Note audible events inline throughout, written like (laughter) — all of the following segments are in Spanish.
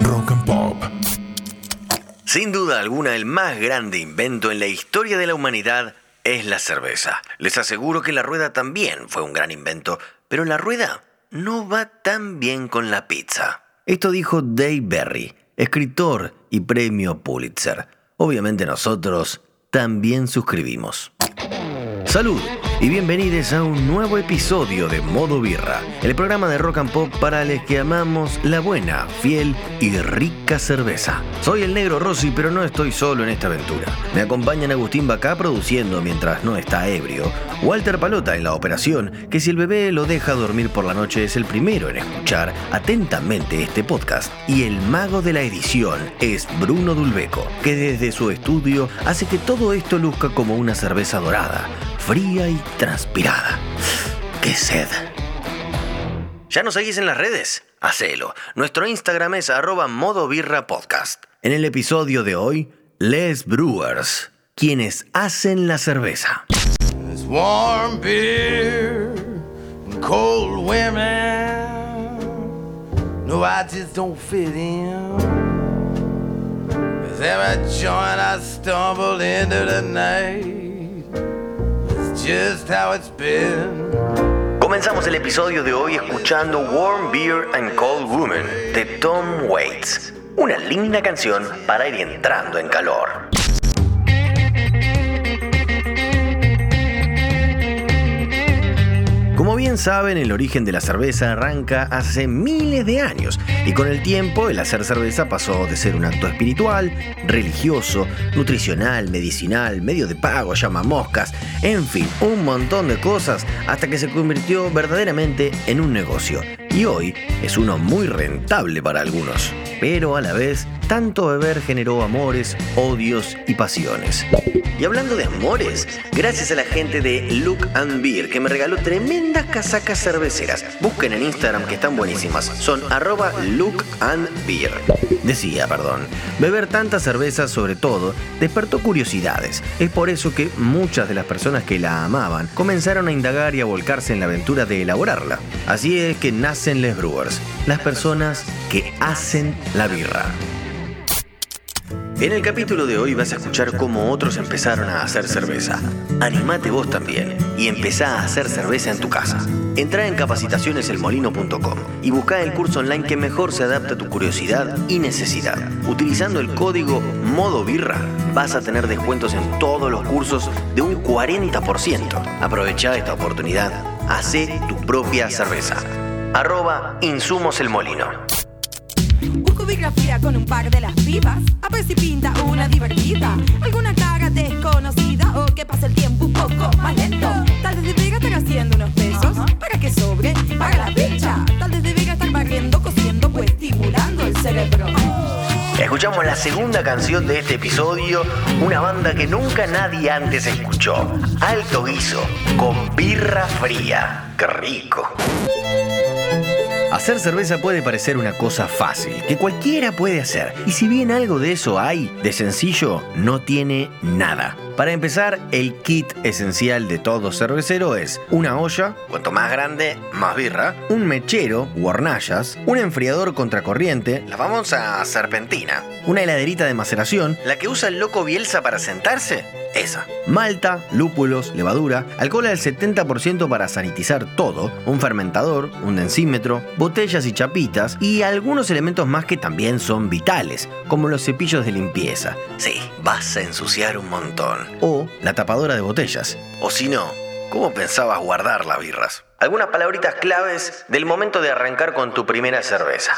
Rock and Pop. Sin duda alguna, el más grande invento en la historia de la humanidad es la cerveza. Les aseguro que la rueda también fue un gran invento, pero la rueda no va tan bien con la pizza. Esto dijo Dave Berry, escritor y premio Pulitzer. Obviamente nosotros también suscribimos. Salud y bienvenidos a un nuevo episodio de Modo Birra, el programa de rock and pop para los que amamos la buena, fiel y rica cerveza. Soy el negro Rossi, pero no estoy solo en esta aventura. Me acompañan Agustín Bacá produciendo mientras no está ebrio, Walter Palota en la operación, que si el bebé lo deja dormir por la noche es el primero en escuchar atentamente este podcast, y el mago de la edición es Bruno Dulbeco, que desde su estudio hace que todo esto luzca como una cerveza dorada fría y transpirada. ¡Qué sed! ¿Ya nos seguís en las redes? Hacelo. Nuestro Instagram es arroba modo podcast. En el episodio de hoy, Les Brewers, quienes hacen la cerveza. It's warm beer and cold women. Just how it's been. Comenzamos el episodio de hoy escuchando Warm Beer and Cold Woman de Tom Waits. Una linda canción para ir entrando en calor. Como bien saben, el origen de la cerveza arranca hace miles de años y con el tiempo el hacer cerveza pasó de ser un acto espiritual, religioso, nutricional, medicinal, medio de pago, llama moscas, en fin, un montón de cosas hasta que se convirtió verdaderamente en un negocio. Y hoy es uno muy rentable para algunos. Pero a la vez, tanto beber generó amores, odios y pasiones. Y hablando de amores, gracias a la gente de Look and Beer que me regaló tremendas casacas cerveceras. Busquen en Instagram que están buenísimas. Son arroba Look and Beer. Decía, perdón, beber tantas cervezas sobre todo despertó curiosidades. Es por eso que muchas de las personas que la amaban comenzaron a indagar y a volcarse en la aventura de elaborarla. Así es que nacen Les Brewers, las personas que hacen la birra. En el capítulo de hoy vas a escuchar cómo otros empezaron a hacer cerveza. Animate vos también y empezá a hacer cerveza en tu casa. Entrá en capacitacioneselmolino.com y buscá el curso online que mejor se adapta a tu curiosidad y necesidad. Utilizando el código Modo Birra vas a tener descuentos en todos los cursos de un 40%. Aprovechá esta oportunidad. Hacé tu propia cerveza. Arroba Insumos el Molino. Busco biografía con un par de las vivas. A ver si pinta una divertida. Alguna cara desconocida o que pase el tiempo un poco más lento. Tal vez debería estar haciendo unos pesos para que sobre para la picha. Tal vez debería estar barriendo, cosiendo, pues estimulando el cerebro. Escuchamos la segunda canción de este episodio, una banda que nunca nadie antes escuchó. Alto guiso, con birra fría. ¡Qué rico! Hacer cerveza puede parecer una cosa fácil, que cualquiera puede hacer. Y si bien algo de eso hay, de sencillo, no tiene nada. Para empezar, el kit esencial de todo cervecero es una olla, cuanto más grande, más birra, un mechero hornallas, un enfriador contracorriente, la famosa serpentina, una heladerita de maceración, la que usa el loco Bielsa para sentarse, esa. Malta, lúpulos, levadura, alcohol al 70% para sanitizar todo, un fermentador, un densímetro, botellas y chapitas y algunos elementos más que también son vitales, como los cepillos de limpieza. Sí, vas a ensuciar un montón. O la tapadora de botellas. O si no, ¿cómo pensabas guardar las birras? Algunas palabritas claves del momento de arrancar con tu primera cerveza.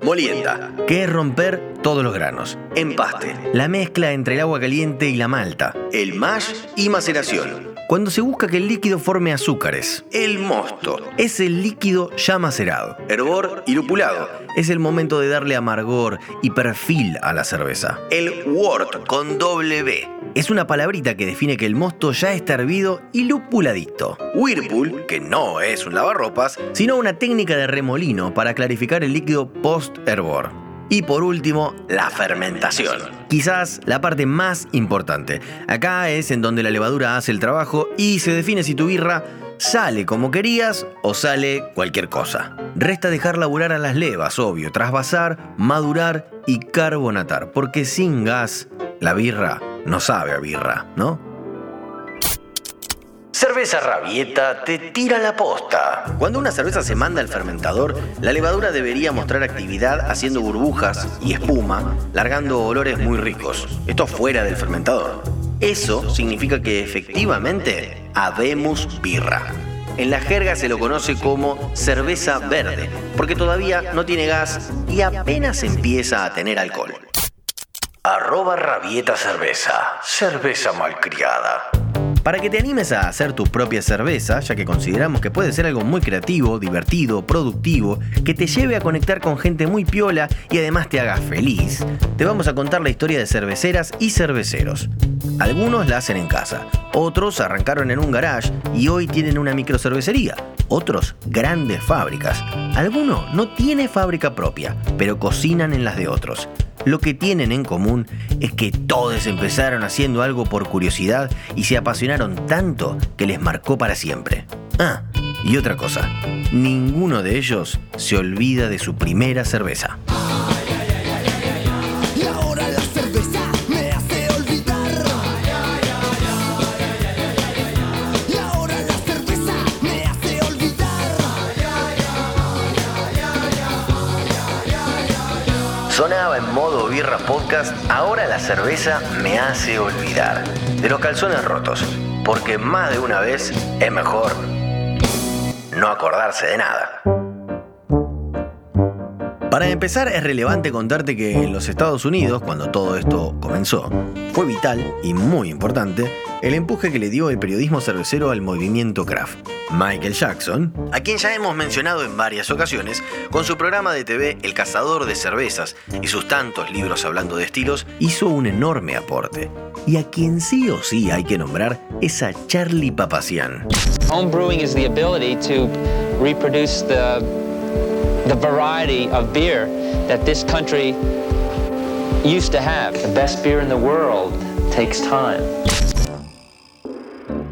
Molienda, que es romper todos los granos. Empaste, la mezcla entre el agua caliente y la malta. El mash y maceración. Cuando se busca que el líquido forme azúcares. El mosto es el líquido ya macerado. Hervor y lupulado es el momento de darle amargor y perfil a la cerveza. El wort con doble B es una palabrita que define que el mosto ya está hervido y lupuladito. Whirlpool, que no es un lavarropas, sino una técnica de remolino para clarificar el líquido post-hervor. Y por último, la fermentación. Quizás la parte más importante. Acá es en donde la levadura hace el trabajo y se define si tu birra sale como querías o sale cualquier cosa. Resta dejar laburar a las levas, obvio, trasvasar, madurar y carbonatar, porque sin gas la birra no sabe a birra, ¿no? Cerveza Rabieta te tira la posta. Cuando una cerveza se manda al fermentador, la levadura debería mostrar actividad haciendo burbujas y espuma, largando olores muy ricos. Esto fuera del fermentador. Eso significa que efectivamente habemos birra. En la jerga se lo conoce como cerveza verde, porque todavía no tiene gas y apenas empieza a tener alcohol. Arroba rabieta cerveza, cerveza malcriada. Para que te animes a hacer tu propia cerveza, ya que consideramos que puede ser algo muy creativo, divertido, productivo, que te lleve a conectar con gente muy piola y además te haga feliz, te vamos a contar la historia de cerveceras y cerveceros. Algunos la hacen en casa, otros arrancaron en un garage y hoy tienen una microcervecería, otros grandes fábricas. Alguno no tiene fábrica propia, pero cocinan en las de otros. Lo que tienen en común es que todos empezaron haciendo algo por curiosidad y se apasionaron tanto que les marcó para siempre. Ah, y otra cosa, ninguno de ellos se olvida de su primera cerveza. Sonaba en modo podcast, ahora la cerveza me hace olvidar de los calzones rotos, porque más de una vez es mejor no acordarse de nada. Para empezar, es relevante contarte que en los Estados Unidos, cuando todo esto comenzó, fue vital y muy importante el empuje que le dio el periodismo cervecero al movimiento craft. Michael Jackson, a quien ya hemos mencionado en varias ocasiones, con su programa de TV El Cazador de Cervezas y sus tantos libros hablando de estilos, hizo un enorme aporte. Y a quien sí o sí hay que nombrar es a Charlie Papacian. The variety of beer that this country used to have. The best beer in the world takes time.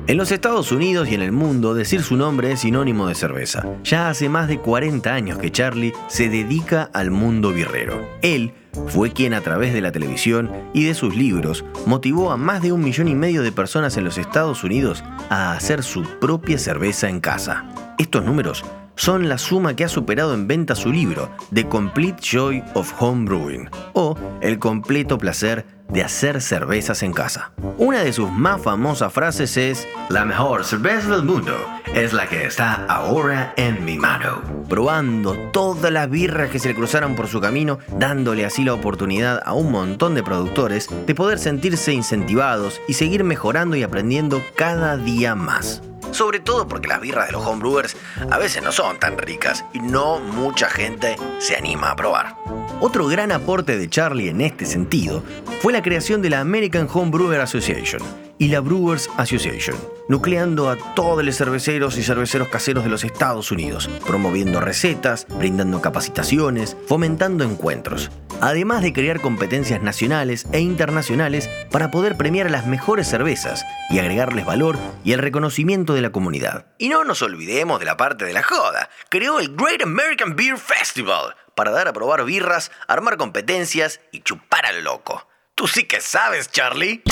En los Estados Unidos y en el mundo, decir su nombre es sinónimo de cerveza. Ya hace más de 40 años que Charlie se dedica al mundo birrero. Él fue quien a través de la televisión y de sus libros motivó a más de un millón y medio de personas en los Estados Unidos a hacer su propia cerveza en casa. Estos números son la suma que ha superado en venta su libro, The Complete Joy of Home Brewing, o El completo placer de hacer cervezas en casa. Una de sus más famosas frases es, la mejor cerveza del mundo es la que está ahora en mi mano. Probando todas las birras que se le cruzaron por su camino, dándole así la oportunidad a un montón de productores de poder sentirse incentivados y seguir mejorando y aprendiendo cada día más. Sobre todo porque las birras de los homebrewers a veces no son tan ricas y no mucha gente se anima a probar. Otro gran aporte de Charlie en este sentido fue la creación de la American Home Brewer Association y la Brewers Association, nucleando a todos los cerveceros y cerveceros caseros de los Estados Unidos, promoviendo recetas, brindando capacitaciones, fomentando encuentros, además de crear competencias nacionales e internacionales para poder premiar a las mejores cervezas y agregarles valor y el reconocimiento de la comunidad. Y no nos olvidemos de la parte de la joda, creó el Great American Beer Festival para dar a probar birras, armar competencias y chupar al loco. Tú sí que sabes, Charlie.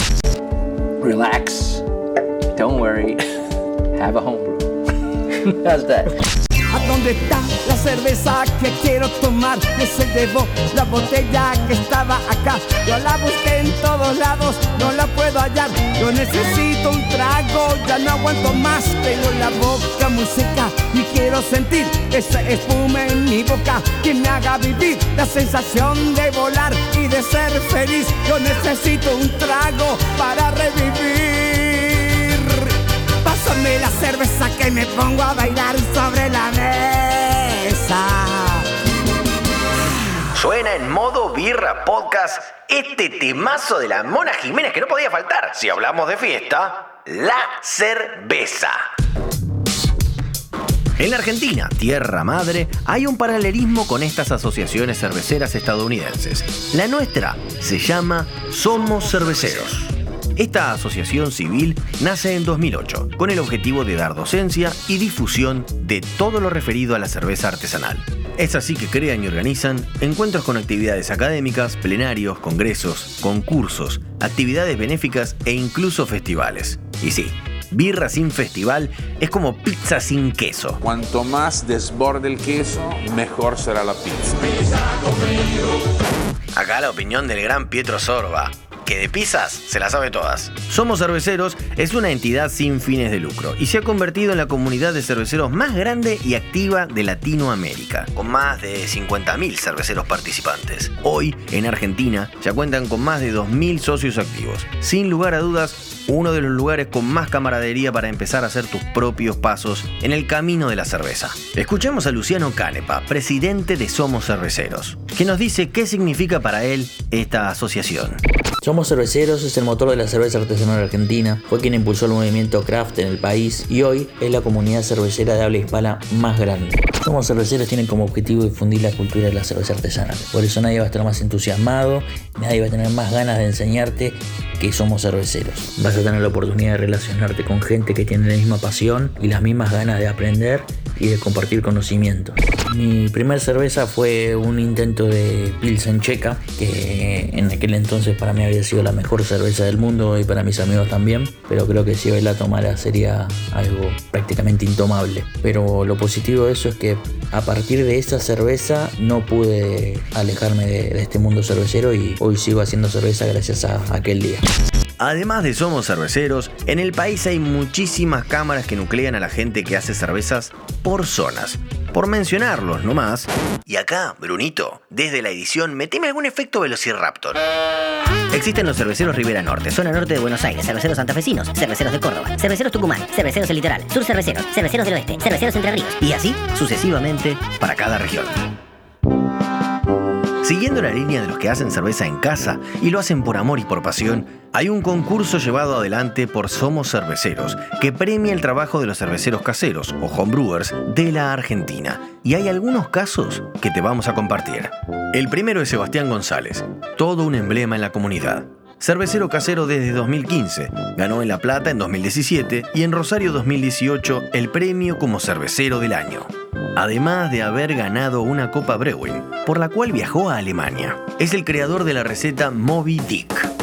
Relax. Don't worry. Have a homebrew. (laughs) How's that? ¿A dónde está la cerveza que quiero tomar? Que la botella que estaba acá. Yo la busqué en todos lados, no la puedo hallar. Yo necesito un trago, ya no aguanto más. Tengo la boca muy quiero sentir esa espuma en mi boca que me haga vivir la sensación de volar y de ser feliz. Yo necesito un trago para revivir. Pásame la cerveza que me pongo a bailar sobre la mesa. Suena en modo birra podcast este temazo de la Mona Jiménez que no podía faltar. Si hablamos de fiesta, la cerveza. En la Argentina, tierra madre, hay un paralelismo con estas asociaciones cerveceras estadounidenses. La nuestra se llama Somos Cerveceros. Esta asociación civil nace en 2008 con el objetivo de dar docencia y difusión de todo lo referido a la cerveza artesanal. Es así que crean y organizan encuentros con actividades académicas, plenarios, congresos, concursos, actividades benéficas e incluso festivales. Y sí, birra sin festival es como pizza sin queso. Cuanto más desborde el queso, mejor será la pizza. Acá la opinión del gran Pietro Sorba, que de pizzas se las sabe todas. Somos Cerveceros es una entidad sin fines de lucro y se ha convertido en la comunidad de cerveceros más grande y activa de Latinoamérica, con más de 50.000 cerveceros participantes. Hoy, en Argentina, ya cuentan con más de 2.000 socios activos. Sin lugar a dudas, uno de los lugares con más camaradería para empezar a hacer tus propios pasos en el camino de la cerveza. Escuchemos a Luciano Canepa, presidente de Somos Cerveceros, que nos dice qué significa para él esta asociación. Somos Cerveceros es el motor de la cerveza artesanal argentina, fue quien impulsó el movimiento craft en el país y hoy es la comunidad cervecera de habla hispana más grande. Somos Cerveceros tienen como objetivo difundir la cultura de la cerveza artesanal, por eso nadie va a estar más entusiasmado, nadie va a tener más ganas de enseñarte que somos cerveceros. Vas a tener la oportunidad de relacionarte con gente que tiene la misma pasión y las mismas ganas de aprender y de compartir conocimientos. Mi primer cerveza fue un intento de Pilsen Checa, que en aquel entonces para mí había sido la mejor cerveza del mundo y para mis amigos también, pero creo que si hoy la tomara sería algo prácticamente intomable. Pero lo positivo de eso es que a partir de esa cerveza no pude alejarme de, de este mundo cervecero y hoy sigo haciendo cerveza gracias a aquel día. Además de Somos Cerveceros, en el país hay muchísimas cámaras que nuclean a la gente que hace cervezas por zonas. Por mencionarlos nomás. Y acá, Brunito, desde la edición, meteme algún efecto Velociraptor. Existen los cerveceros Ribera Norte, zona norte de Buenos Aires, cerveceros santafesinos, cerveceros de Córdoba, cerveceros Tucumán, cerveceros del litoral, sur cerveceros, cerveceros del oeste, cerveceros entre ríos. Y así sucesivamente para cada región. Siguiendo la línea de los que hacen cerveza en casa y lo hacen por amor y por pasión, hay un concurso llevado adelante por Somos Cerveceros que premia el trabajo de los cerveceros caseros o homebrewers de la Argentina. Y hay algunos casos que te vamos a compartir. El primero es Sebastián González, todo un emblema en la comunidad. Cervecero casero desde 2015, ganó en La Plata en 2017 y en Rosario 2018 el premio como cervecero del año además de haber ganado una Copa Brewing, por la cual viajó a Alemania. Es el creador de la receta Moby Dick.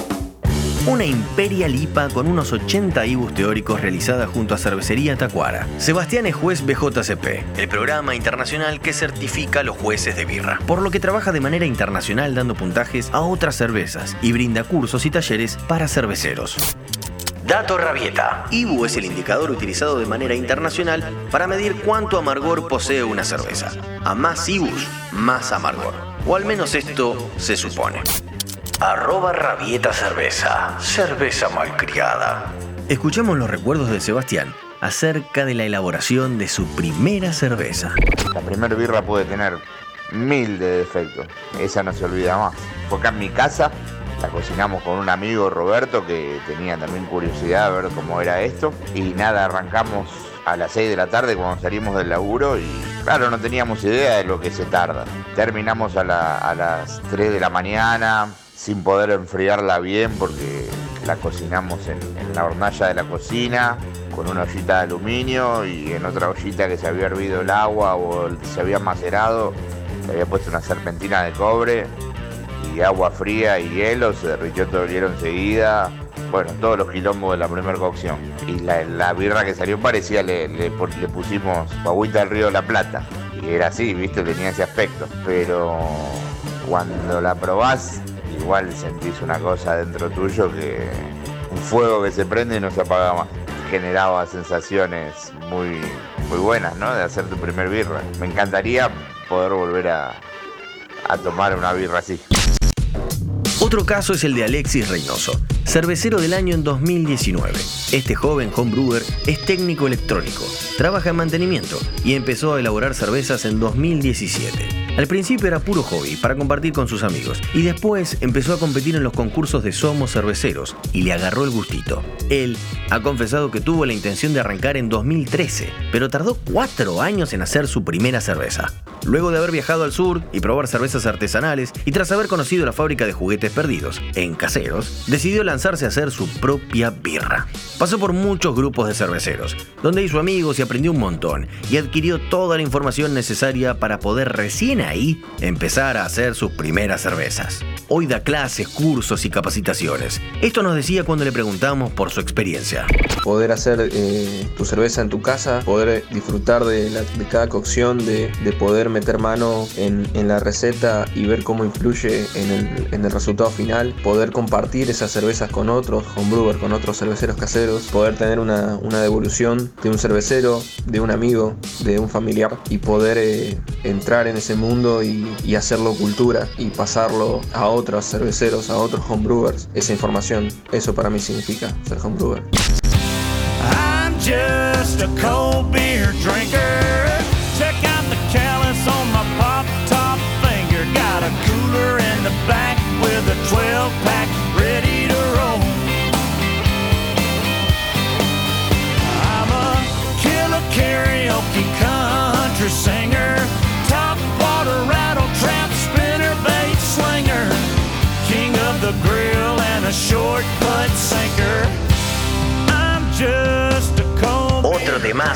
Una Imperial IPA con unos 80 IBUs teóricos realizada junto a Cervecería Tacuara. Sebastián es juez BJCP, el programa internacional que certifica a los jueces de birra, por lo que trabaja de manera internacional dando puntajes a otras cervezas y brinda cursos y talleres para cerveceros. Dato Rabieta. IBU es el indicador utilizado de manera internacional para medir cuánto amargor posee una cerveza. A más IBUs, más amargor. O al menos esto se supone. Arroba Rabieta Cerveza. Cerveza malcriada. Escuchemos los recuerdos de Sebastián acerca de la elaboración de su primera cerveza. La primera birra puede tener mil de defectos. Esa no se olvida más. Fue acá en mi casa la cocinamos con un amigo Roberto que tenía también curiosidad de ver cómo era esto. Y nada, arrancamos a las 6 de la tarde cuando salimos del laburo y claro, no teníamos idea de lo que se tarda. Terminamos a, las 3 de la mañana sin poder enfriarla bien porque la cocinamos en, la hornalla de la cocina con una ollita de aluminio y en otra ollita que se había hervido el agua o se había macerado, le había puesto una serpentina de cobre y agua fría y hielo, se derritió todo el hielo enseguida. Bueno, todos los quilombos de la primera cocción. Y la, birra que salió parecía, le, le, pusimos agüita del río de la Plata. Y era así, viste, tenía ese aspecto. Pero cuando la probás, igual sentís una cosa dentro tuyo que un fuego que se prende y no se apaga más. Generaba sensaciones muy, muy buenas, ¿no? De hacer tu primer birra. Me encantaría poder volver a, a tomar una birra así. Otro caso es el de Alexis Reynoso, cervecero del año en 2019. Este joven homebrewer es técnico electrónico, trabaja en mantenimiento y empezó a elaborar cervezas en 2017. Al principio era puro hobby para compartir con sus amigos y después empezó a competir en los concursos de Somos Cerveceros y le agarró el gustito. Él ha confesado que tuvo la intención de arrancar en 2013, pero tardó cuatro años en hacer su primera cerveza. Luego de haber viajado al sur y probar cervezas artesanales y tras haber conocido la fábrica de juguetes perdidos en caseros, decidió lanzarse a hacer su propia birra. Pasó por muchos grupos de cerveceros, donde hizo amigos y aprendió un montón y adquirió toda la información necesaria para poder recién ahí empezar a hacer sus primeras cervezas. Hoy da clases, cursos y capacitaciones. Esto nos decía cuando le preguntamos por su experiencia. Poder hacer eh, tu cerveza en tu casa, poder disfrutar de, cada cocción, de, poder meter mano en, la receta y ver cómo influye en el, resultado final, poder compartir esas cervezas con otros homebrewers, con otros cerveceros caseros, poder tener una, devolución de un cervecero, de un amigo, de un familiar y poder eh, entrar en ese mundo y, hacerlo cultura y pasarlo a otros cerveceros, a otros homebrewers, esa información. Eso para mí significa ser homebrewer. I'm just a drinker.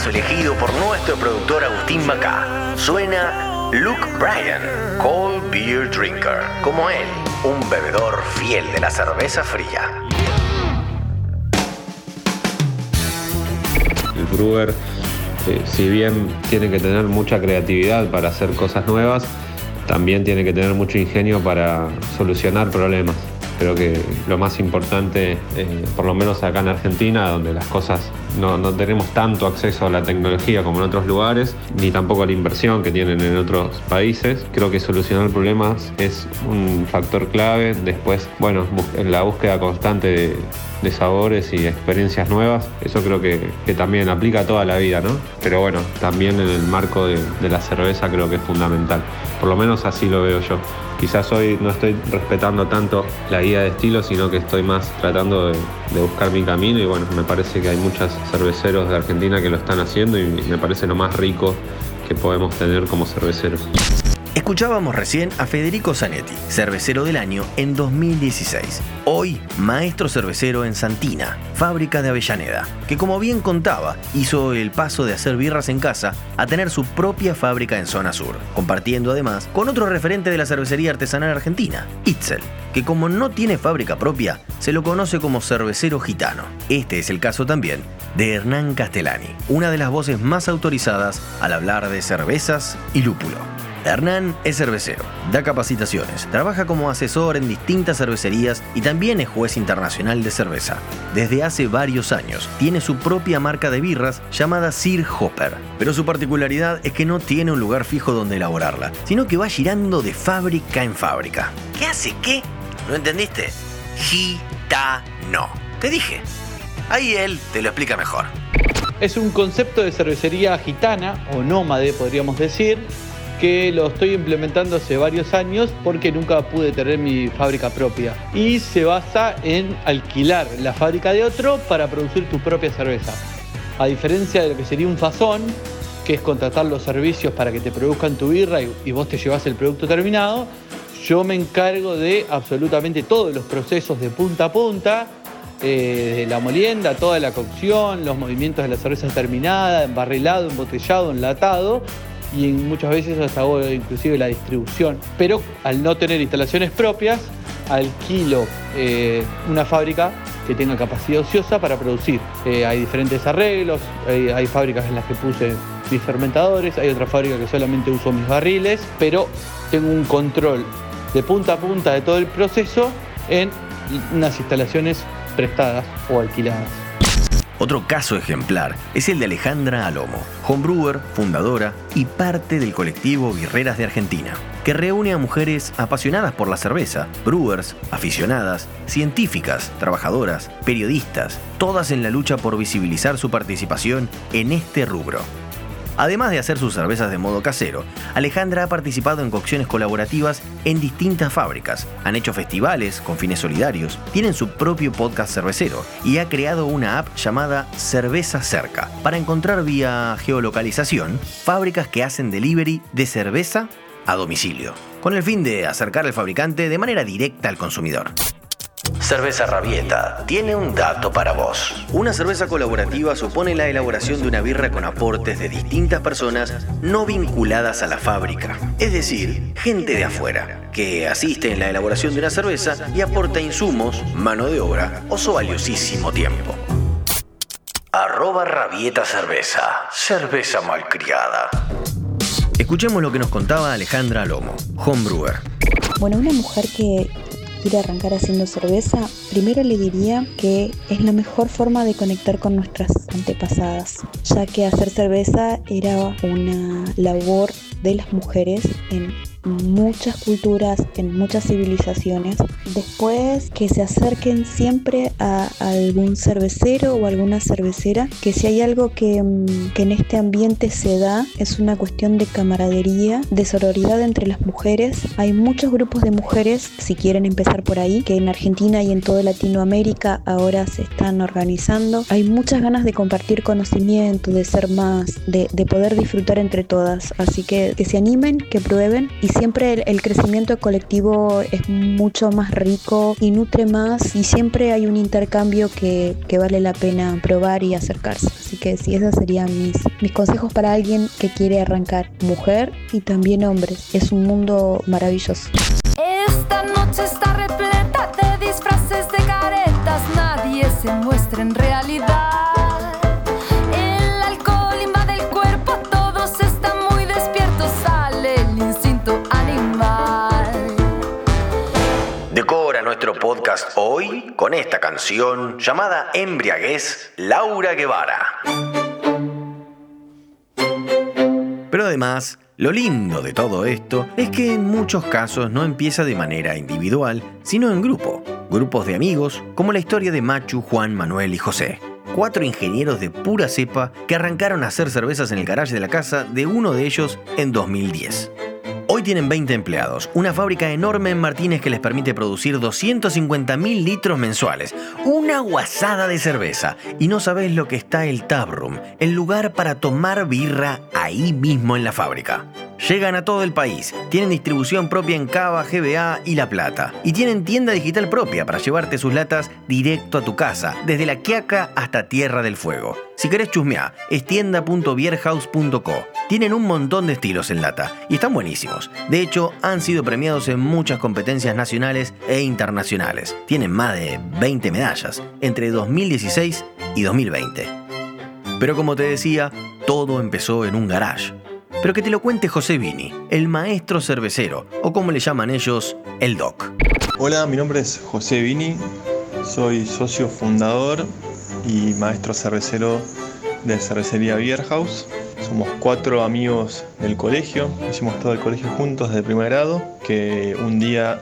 Elegido por nuestro productor Agustín Macá. Suena Luke Bryan, Cold Beer Drinker. Como él, un bebedor fiel de la cerveza fría. El brewer, eh, si bien tiene que tener mucha creatividad para hacer cosas nuevas, también tiene que tener mucho ingenio para solucionar problemas. Creo que lo más importante, eh, por lo menos acá en Argentina, donde las cosas no, tenemos tanto acceso a la tecnología como en otros lugares, ni tampoco a la inversión que tienen en otros países, creo que solucionar problemas es un factor clave. Después, bueno, en la búsqueda constante de, sabores y experiencias nuevas, eso creo que, también aplica toda la vida, ¿no? Pero bueno, también en el marco de la cerveza creo que es fundamental. Por lo menos así lo veo yo. Quizás hoy no estoy respetando tanto la guía de estilo, sino que estoy más tratando de, buscar mi camino y bueno, me parece que hay muchos cerveceros de Argentina que lo están haciendo y me parece lo más rico que podemos tener como cerveceros. Escuchábamos recién a Federico Zanetti, cervecero del año en 2016. Hoy, maestro cervecero en Santina, fábrica de Avellaneda, que como bien contaba, hizo el paso de hacer birras en casa a tener su propia fábrica en zona sur, compartiendo además con otro referente de la cervecería artesanal argentina, Itzel, que como no tiene fábrica propia, se lo conoce como cervecero gitano. Este es el caso también de Hernán Castellani, una de las voces más autorizadas al hablar de cervezas y lúpulo. Hernán es cervecero, da capacitaciones, trabaja como asesor en distintas cervecerías y también es juez internacional de cerveza. Desde hace varios años tiene su propia marca de birras llamada Sir Hopper, pero su particularidad es que no tiene un lugar fijo donde elaborarla, sino que va girando de fábrica en fábrica. ¿Qué hace qué? ¿No entendiste? Gitano. Te dije. Ahí él te lo explica mejor. Es un concepto de cervecería gitana o nómade, podríamos decir, que lo estoy implementando hace varios años porque nunca pude tener mi fábrica propia. Y se basa en alquilar la fábrica de otro para producir tu propia cerveza. A diferencia de lo que sería un fazón, que es contratar los servicios para que te produzcan tu birra y, vos te llevas el producto terminado, yo me encargo de absolutamente todos los procesos de punta a punta, eh, de la molienda, toda la cocción, los movimientos de la cerveza terminada, embarrilado, embotellado, enlatado y muchas veces hasta hago inclusive la distribución. Pero al no tener instalaciones propias, alquilo eh, una fábrica que tenga capacidad ociosa para producir. Eh, hay diferentes arreglos, hay, fábricas en las que puse mis fermentadores, hay otra fábrica que solamente uso mis barriles, pero tengo un control de punta a punta de todo el proceso en unas instalaciones prestadas o alquiladas. Otro caso ejemplar es el de Alejandra Alomo, homebrewer, fundadora y parte del colectivo Guerreras de Argentina, que reúne a mujeres apasionadas por la cerveza, brewers, aficionadas, científicas, trabajadoras, periodistas, todas en la lucha por visibilizar su participación en este rubro. Además de hacer sus cervezas de modo casero, Alejandra ha participado en cocciones colaborativas en distintas fábricas, han hecho festivales con fines solidarios, tienen su propio podcast cervecero y ha creado una app llamada Cerveza Cerca para encontrar vía geolocalización fábricas que hacen delivery de cerveza a domicilio, con el fin de acercar al fabricante de manera directa al consumidor. Cerveza Rabieta tiene un dato para vos. Una cerveza colaborativa supone la elaboración de una birra con aportes de distintas personas no vinculadas a la fábrica, es decir, gente de afuera, que asiste en la elaboración de una cerveza y aporta insumos, mano de obra o su valiosísimo tiempo. Arroba Rabieta Cerveza, cerveza malcriada. Escuchemos lo que nos contaba Alejandra Lomo, homebrewer. Bueno, una mujer que quiere arrancar haciendo cerveza, primero le diría que es la mejor forma de conectar con nuestras antepasadas, ya que hacer cerveza era una labor de las mujeres en muchas culturas, en muchas civilizaciones. Después que se acerquen siempre a, algún cervecero o alguna cervecera, que si hay algo que, mm, que, en este ambiente se da, es una cuestión de camaradería, de sororidad entre las mujeres. Hay muchos grupos de mujeres, si quieren empezar por ahí, que en Argentina y en toda Latinoamérica ahora se están organizando. Hay muchas ganas de compartir conocimiento, de ser más, de, de poder disfrutar entre todas. Así que que se animen, que prueben y siempre el, crecimiento colectivo es mucho más rico y nutre más y siempre hay un intercambio que, vale la pena probar y acercarse. Así que sí, esos serían mis, mis consejos para alguien que quiere arrancar, mujer y también hombres. Es un mundo maravilloso. Esta noche está repleta de disfraces de caretas, nadie se muestra en realidad. Hoy con esta canción llamada Embriaguez Laura Guevara. Pero además, lo lindo de todo esto es que en muchos casos no empieza de manera individual, sino en grupo. Grupos de amigos, como la historia de Machu, Juan, Manuel y José. Cuatro ingenieros de pura cepa que arrancaron a hacer cervezas en el garaje de la casa de uno de ellos en 2010. Hoy tienen 20 empleados, una fábrica enorme en Martínez que les permite producir 250.000 litros mensuales, una guasada de cerveza. Y no sabés lo que está el Room, el lugar para tomar birra ahí mismo en la fábrica. Llegan a todo el país, tienen distribución propia en Cava, GBA y La Plata. Y tienen tienda digital propia para llevarte sus latas directo a tu casa, desde La Quiaca hasta Tierra del Fuego. Si querés chusmear, es tienda.bierhouse.co. Tienen un montón de estilos en lata y están buenísimos. De hecho, han sido premiados en muchas competencias nacionales e internacionales. Tienen más de 20 medallas entre 2016 y 2020. Pero como te decía, todo empezó en un garage pero que te lo cuente José Vini, el maestro cervecero, o como le llaman ellos, el doc. Hola, mi nombre es José Vini, soy socio fundador y maestro cervecero de Cervecería Beer House. Somos cuatro amigos del colegio, hicimos todo el colegio juntos desde primer grado, que un día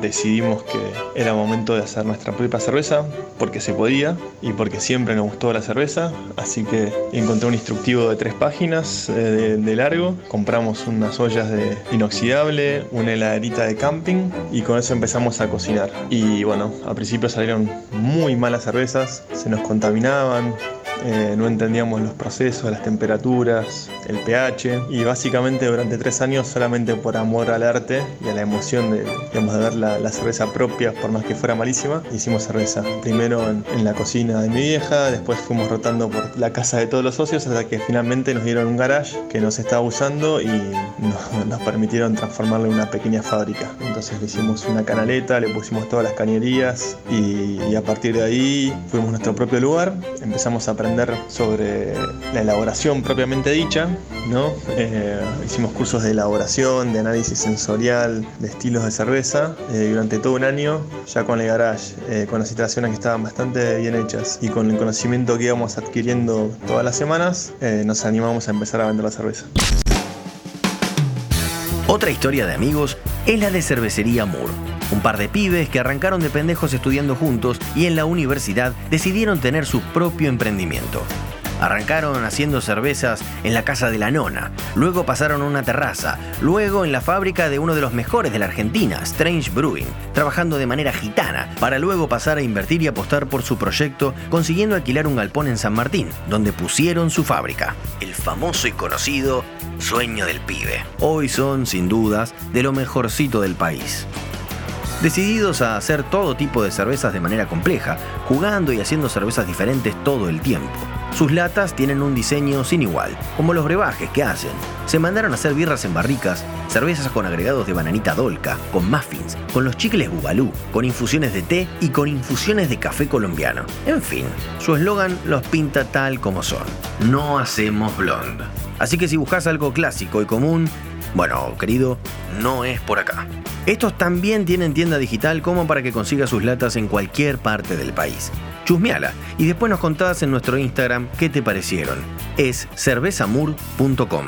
decidimos que era momento de hacer nuestra propia cerveza, porque se podía y porque siempre nos gustó la cerveza, así que encontré un instructivo de tres páginas eh, de, largo, compramos unas ollas de inoxidable, una heladerita de camping y con eso empezamos a cocinar. Y bueno, al principio salieron muy malas cervezas, se nos contaminaban, eh, no entendíamos los procesos, las temperaturas, el pH y básicamente durante tres años solamente por amor al arte y a la emoción de, de ver la, cerveza propia, por más que fuera malísima, hicimos cerveza. Primero en, la cocina de mi vieja, después fuimos rotando por la casa de todos los socios hasta que finalmente nos dieron un garage que nos estaba usando y (laughs) nos, permitieron transformarlo en una pequeña fábrica. Entonces le hicimos una canaleta, le pusimos todas las cañerías y, y a partir de ahí fuimos a nuestro propio lugar, empezamos a aprender sobre la elaboración propiamente dicha, ¿no? Eh, hicimos cursos de elaboración, de análisis sensorial, de estilos de cerveza eh, durante todo un año, ya con el garage, eh, con las instalaciones que estaban bastante bien hechas y con el conocimiento que íbamos adquiriendo todas las semanas, nos animamos a empezar a vender la cerveza. Otra historia de amigos es la de Cervecería Moore un par de pibes que arrancaron de pendejos estudiando juntos y en la universidad decidieron tener su propio emprendimiento. Arrancaron haciendo cervezas en la casa de la nona, luego pasaron a una terraza, luego en la fábrica de uno de los mejores de la Argentina, Strange Brewing, trabajando de manera gitana, para luego pasar a invertir y apostar por su proyecto, consiguiendo alquilar un galpón en San Martín, donde pusieron su fábrica, el famoso y conocido Sueño del Pibe. Hoy son, sin dudas, de lo mejorcito del país. Decididos a hacer todo tipo de cervezas de manera compleja, jugando y haciendo cervezas diferentes todo el tiempo. Sus latas tienen un diseño sin igual, como los brebajes que hacen. Se mandaron a hacer birras en barricas, cervezas con agregados de bananita dolca, con muffins, con los chicles bubalú, con infusiones de té y con infusiones de café colombiano. En fin, su eslogan los pinta tal como son. No hacemos blonde. Así que si buscas algo clásico y común, bueno, querido, no es por acá. Estos también tienen tienda digital como para que consiga sus latas en cualquier parte del país. Chusmeala y después nos contás en nuestro Instagram qué te parecieron. Es cervezamur.com.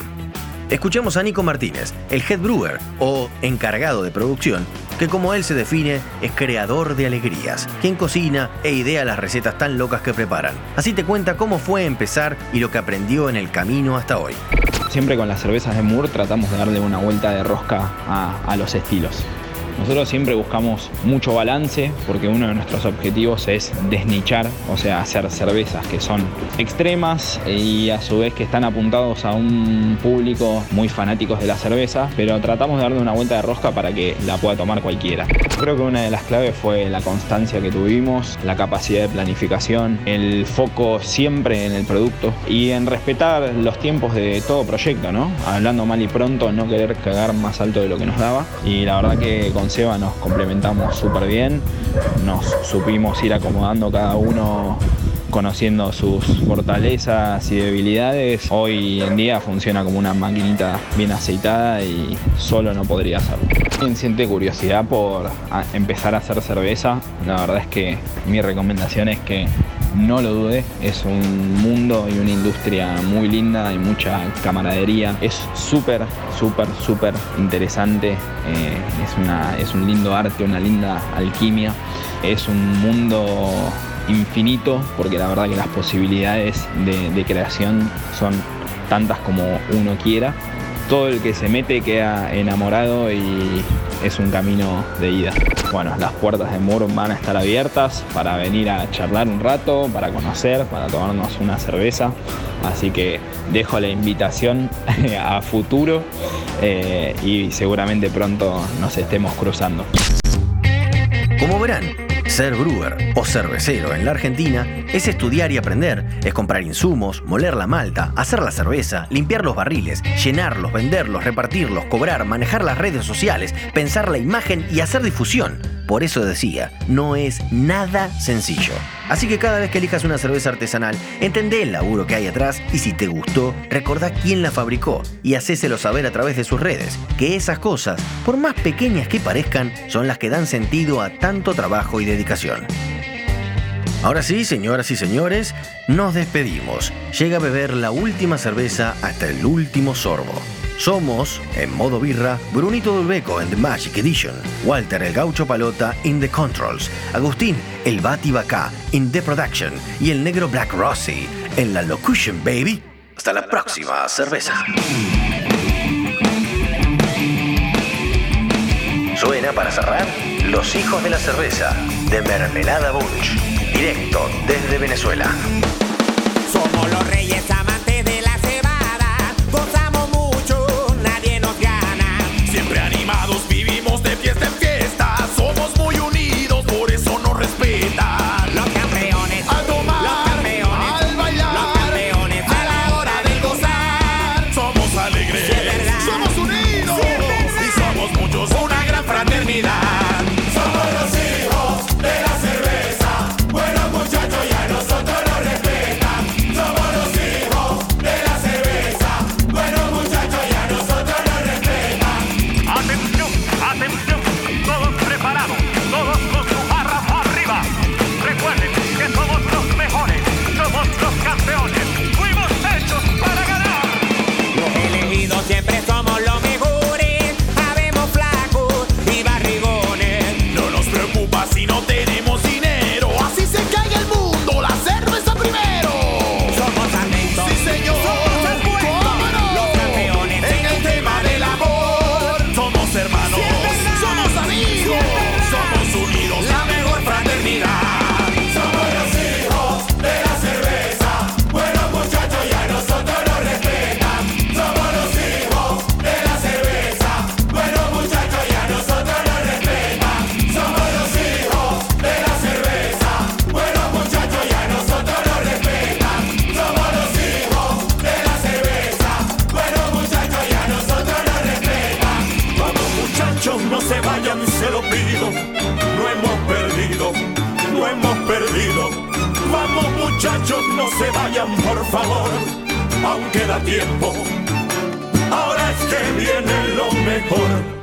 Escuchemos a Nico Martínez, el head brewer o encargado de producción, que como él se define es creador de alegrías, quien cocina e idea las recetas tan locas que preparan. Así te cuenta cómo fue empezar y lo que aprendió en el camino hasta hoy. Siempre con las cervezas de Moore tratamos de darle una vuelta de rosca a, a los estilos. Nosotros siempre buscamos mucho balance porque uno de nuestros objetivos es desnichar, o sea, hacer cervezas que son extremas y a su vez que están apuntados a un público muy fanáticos de la cerveza, pero tratamos de darle una vuelta de rosca para que la pueda tomar cualquiera. Creo que una de las claves fue la constancia que tuvimos, la capacidad de planificación, el foco siempre en el producto y en respetar los tiempos de todo proyecto, ¿no? Hablando mal y pronto, no querer cagar más alto de lo que nos daba y la verdad que con Seba nos complementamos súper bien, nos supimos ir acomodando cada uno conociendo sus fortalezas y debilidades. Hoy en día funciona como una maquinita bien aceitada y solo no podría hacerlo. Quien siente curiosidad por empezar a hacer cerveza, la verdad es que mi recomendación es que no lo dude, es un mundo y una industria muy linda, hay mucha camaradería, es súper, súper, súper interesante, eh, es, una, es un lindo arte, una linda alquimia, es un mundo infinito porque la verdad que las posibilidades de, de creación son tantas como uno quiera. Todo el que se mete queda enamorado y es un camino de ida. Bueno, las puertas de Moore van a estar abiertas para venir a charlar un rato, para conocer, para tomarnos una cerveza. Así que dejo la invitación (laughs) a futuro eh, y seguramente pronto nos estemos cruzando. Como verán, ser brewer o cervecero en la Argentina es estudiar y aprender, es comprar insumos, moler la malta, hacer la cerveza, limpiar los barriles, llenarlos, venderlos, repartirlos, cobrar, manejar las redes sociales, pensar la imagen y hacer difusión. Por eso decía, no es nada sencillo. Así que cada vez que elijas una cerveza artesanal, entendé el laburo que hay atrás y si te gustó, recordá quién la fabricó y hacéselo saber a través de sus redes, que esas cosas, por más pequeñas que parezcan, son las que dan sentido a tanto trabajo y dedicación. Ahora sí, señoras y señores, nos despedimos. Llega a beber la última cerveza hasta el último sorbo. Somos, en modo birra, Brunito Dulbeco en The Magic Edition, Walter el Gaucho Palota in The Controls, Agustín el Bati Bacá in The Production y el negro Black Rossi en la Locution Baby. Hasta la próxima cerveza. Suena para cerrar Los Hijos de la Cerveza de Mermelada Bunch, directo desde Venezuela. Somos los reyes tiempo. Ahora es que viene lo mejor.